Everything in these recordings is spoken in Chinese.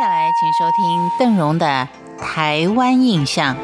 接下来，请收听邓荣的《台湾印象》。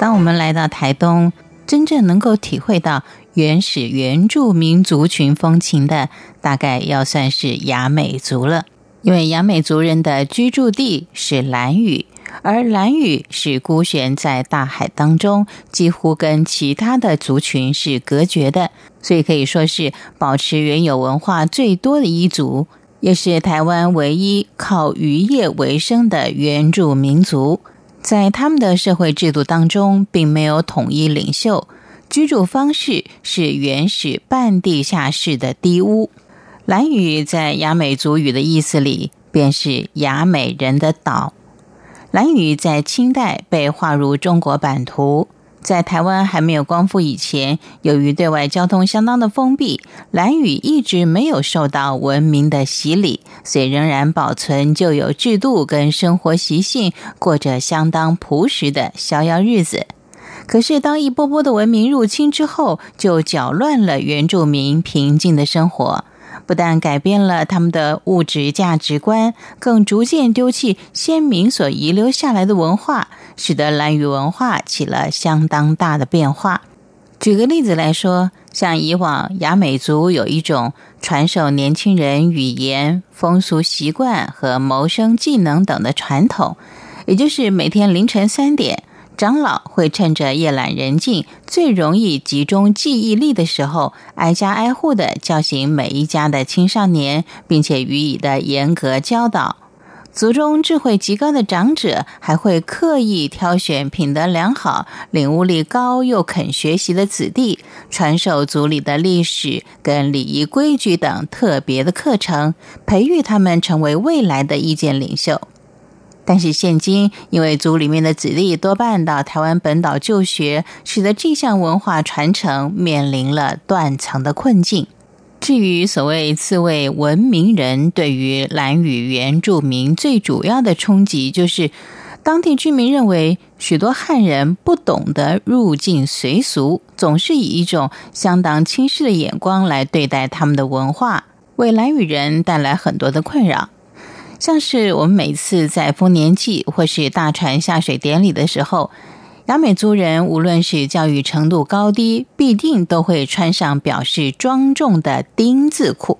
当我们来到台东，真正能够体会到原始原住民族群风情的，大概要算是雅美族了。因为雅美族人的居住地是兰屿，而兰屿是孤悬在大海当中，几乎跟其他的族群是隔绝的，所以可以说是保持原有文化最多的一族，也是台湾唯一靠渔业为生的原住民族。在他们的社会制度当中，并没有统一领袖，居住方式是原始半地下室的低屋。兰屿在雅美族语的意思里，便是雅美人的岛。兰屿在清代被划入中国版图，在台湾还没有光复以前，由于对外交通相当的封闭，兰屿一直没有受到文明的洗礼，所以仍然保存旧有制度跟生活习性，过着相当朴实的逍遥日子。可是，当一波波的文明入侵之后，就搅乱了原住民平静的生活。不但改变了他们的物质价值观，更逐渐丢弃先民所遗留下来的文化，使得兰语文化起了相当大的变化。举个例子来说，像以往雅美族有一种传授年轻人语言、风俗习惯和谋生技能等的传统，也就是每天凌晨三点。长老会趁着夜阑人静、最容易集中记忆力的时候，挨家挨户的叫醒每一家的青少年，并且予以的严格教导。族中智慧极高的长者还会刻意挑选品德良好、领悟力高又肯学习的子弟，传授族里的历史跟礼仪规矩等特别的课程，培育他们成为未来的意见领袖。但是现今，因为族里面的子弟多半到台湾本岛就学，使得这项文化传承面临了断层的困境。至于所谓刺猬文明人，对于兰语原住民最主要的冲击，就是当地居民认为许多汉人不懂得入境随俗，总是以一种相当轻视的眼光来对待他们的文化，为兰语人带来很多的困扰。像是我们每次在丰年祭或是大船下水典礼的时候，雅美族人无论是教育程度高低，必定都会穿上表示庄重的丁字裤。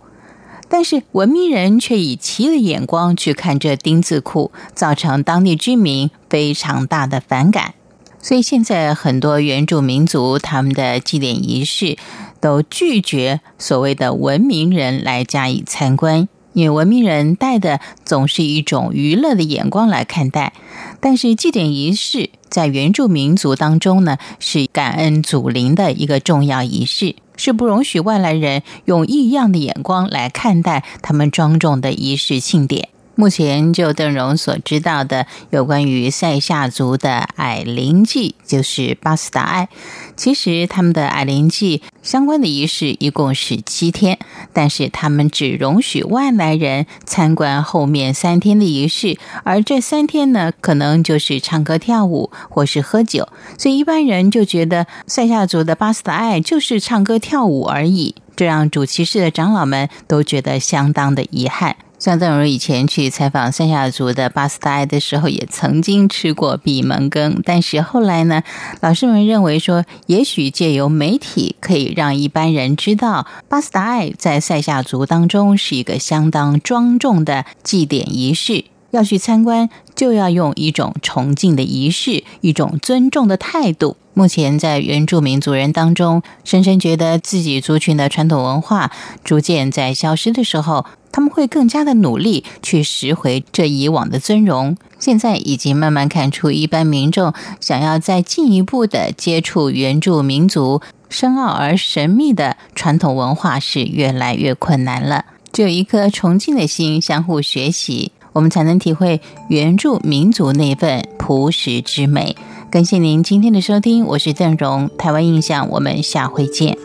但是文明人却以奇的眼光去看这丁字裤，造成当地居民非常大的反感。所以现在很多原住民族他们的祭典仪式都拒绝所谓的文明人来加以参观。因为文明人带的总是一种娱乐的眼光来看待，但是祭典仪式在原住民族当中呢，是感恩祖灵的一个重要仪式，是不容许外来人用异样的眼光来看待他们庄重的仪式庆典。目前就邓荣所知道的有关于塞夏族的矮灵祭，就是巴斯达爱。其实他们的矮灵祭相关的仪式一共是七天，但是他们只容许外来人参观后面三天的仪式，而这三天呢，可能就是唱歌跳舞或是喝酒，所以一般人就觉得塞夏族的巴斯达爱就是唱歌跳舞而已，这让主骑士的长老们都觉得相当的遗憾。像邓荣以前去采访三亚族的巴斯达爱的时候，也曾经吃过闭门羹。但是后来呢，老师们认为说，也许借由媒体可以让一般人知道，巴斯达爱在塞夏族当中是一个相当庄重的祭典仪式。要去参观，就要用一种崇敬的仪式，一种尊重的态度。目前在原住民族人当中，深深觉得自己族群的传统文化逐渐在消失的时候，他们会更加的努力去拾回这以往的尊荣。现在已经慢慢看出，一般民众想要再进一步的接触原住民族深奥而神秘的传统文化是越来越困难了。只有一颗崇敬的心，相互学习。我们才能体会原住民族那份朴实之美。感谢您今天的收听，我是邓荣，台湾印象，我们下回见。